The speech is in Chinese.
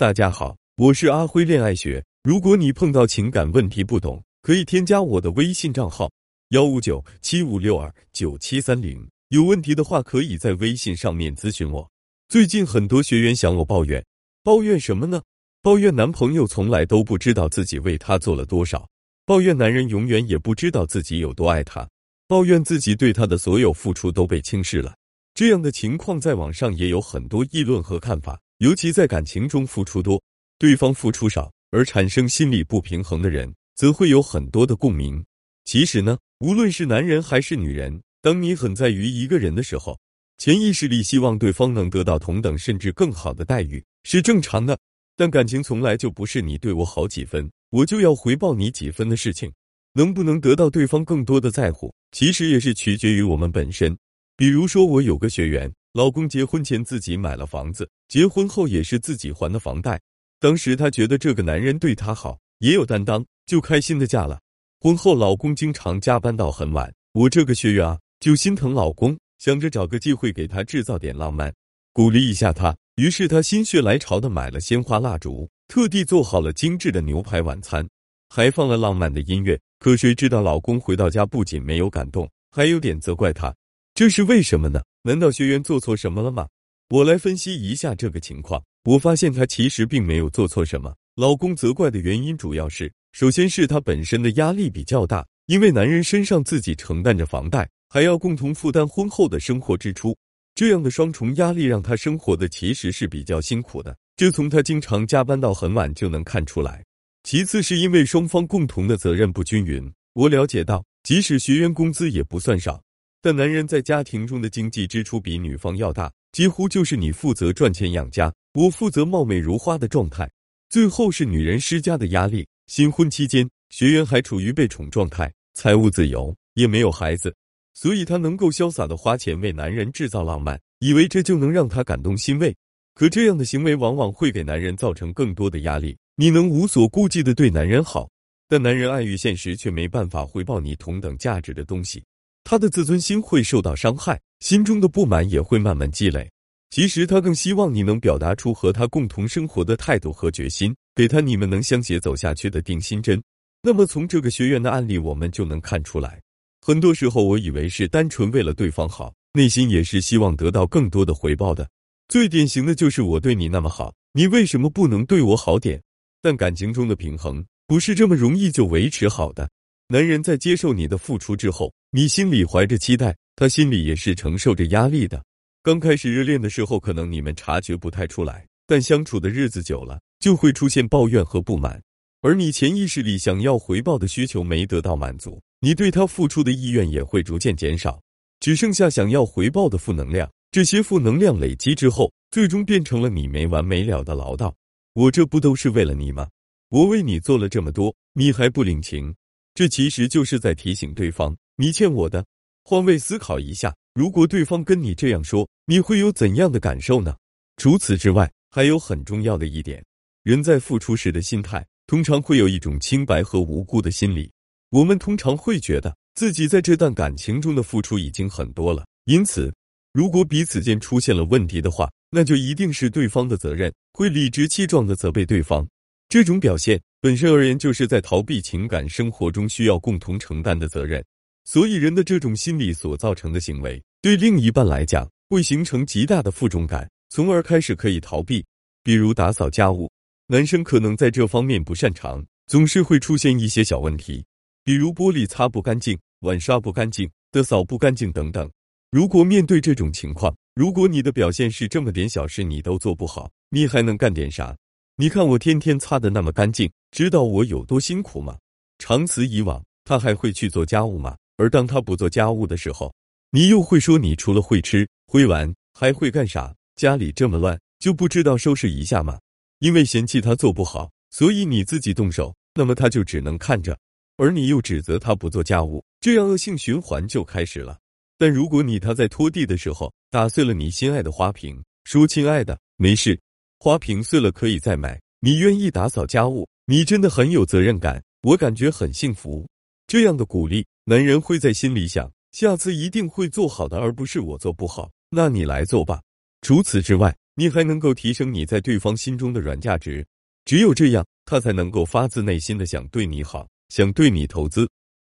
大家好，我是阿辉恋爱学。如果你碰到情感问题不懂，可以添加我的微信账号幺五九七五六二九七三零。有问题的话，可以在微信上面咨询我。最近很多学员向我抱怨，抱怨什么呢？抱怨男朋友从来都不知道自己为他做了多少，抱怨男人永远也不知道自己有多爱他，抱怨自己对他的所有付出都被轻视了。这样的情况在网上也有很多议论和看法。尤其在感情中付出多，对方付出少，而产生心理不平衡的人，则会有很多的共鸣。其实呢，无论是男人还是女人，当你很在于一个人的时候，潜意识里希望对方能得到同等甚至更好的待遇，是正常的。但感情从来就不是你对我好几分，我就要回报你几分的事情。能不能得到对方更多的在乎，其实也是取决于我们本身。比如说，我有个学员。老公结婚前自己买了房子，结婚后也是自己还的房贷。当时她觉得这个男人对她好，也有担当，就开心的嫁了。婚后老公经常加班到很晚，我这个学员啊就心疼老公，想着找个机会给他制造点浪漫，鼓励一下他。于是她心血来潮的买了鲜花蜡烛，特地做好了精致的牛排晚餐，还放了浪漫的音乐。可谁知道老公回到家不仅没有感动，还有点责怪她。这是为什么呢？难道学员做错什么了吗？我来分析一下这个情况。我发现她其实并没有做错什么。老公责怪的原因主要是，首先是他本身的压力比较大，因为男人身上自己承担着房贷，还要共同负担婚后的生活支出，这样的双重压力让他生活的其实是比较辛苦的。这从他经常加班到很晚就能看出来。其次是因为双方共同的责任不均匀。我了解到，即使学员工资也不算少。但男人在家庭中的经济支出比女方要大，几乎就是你负责赚钱养家，我负责貌美如花的状态。最后是女人施加的压力。新婚期间，学员还处于被宠状态，财务自由，也没有孩子，所以她能够潇洒的花钱为男人制造浪漫，以为这就能让他感动欣慰。可这样的行为往往会给男人造成更多的压力。你能无所顾忌的对男人好，但男人碍于现实，却没办法回报你同等价值的东西。他的自尊心会受到伤害，心中的不满也会慢慢积累。其实他更希望你能表达出和他共同生活的态度和决心，给他你们能相携走下去的定心针。那么从这个学员的案例，我们就能看出来，很多时候我以为是单纯为了对方好，内心也是希望得到更多的回报的。最典型的就是我对你那么好，你为什么不能对我好点？但感情中的平衡不是这么容易就维持好的。男人在接受你的付出之后，你心里怀着期待，他心里也是承受着压力的。刚开始热恋的时候，可能你们察觉不太出来，但相处的日子久了，就会出现抱怨和不满。而你潜意识里想要回报的需求没得到满足，你对他付出的意愿也会逐渐减少，只剩下想要回报的负能量。这些负能量累积之后，最终变成了你没完没了的唠叨。我这不都是为了你吗？我为你做了这么多，你还不领情？这其实就是在提醒对方，你欠我的。换位思考一下，如果对方跟你这样说，你会有怎样的感受呢？除此之外，还有很重要的一点，人在付出时的心态，通常会有一种清白和无辜的心理。我们通常会觉得自己在这段感情中的付出已经很多了，因此，如果彼此间出现了问题的话，那就一定是对方的责任，会理直气壮的责备对方。这种表现。本身而言，就是在逃避情感生活中需要共同承担的责任，所以人的这种心理所造成的行为，对另一半来讲会形成极大的负重感，从而开始可以逃避。比如打扫家务，男生可能在这方面不擅长，总是会出现一些小问题，比如玻璃擦不干净、碗刷不干净的扫不干净等等。如果面对这种情况，如果你的表现是这么点小事你都做不好，你还能干点啥？你看我天天擦的那么干净，知道我有多辛苦吗？长此以往，他还会去做家务吗？而当他不做家务的时候，你又会说你除了会吃会玩还会干啥？家里这么乱，就不知道收拾一下吗？因为嫌弃他做不好，所以你自己动手，那么他就只能看着，而你又指责他不做家务，这样恶性循环就开始了。但如果你他在拖地的时候打碎了你心爱的花瓶，说亲爱的，没事。花瓶碎了可以再买，你愿意打扫家务，你真的很有责任感，我感觉很幸福。这样的鼓励，男人会在心里想，下次一定会做好的，而不是我做不好，那你来做吧。除此之外，你还能够提升你在对方心中的软价值。只有这样，他才能够发自内心的想对你好，想对你投资。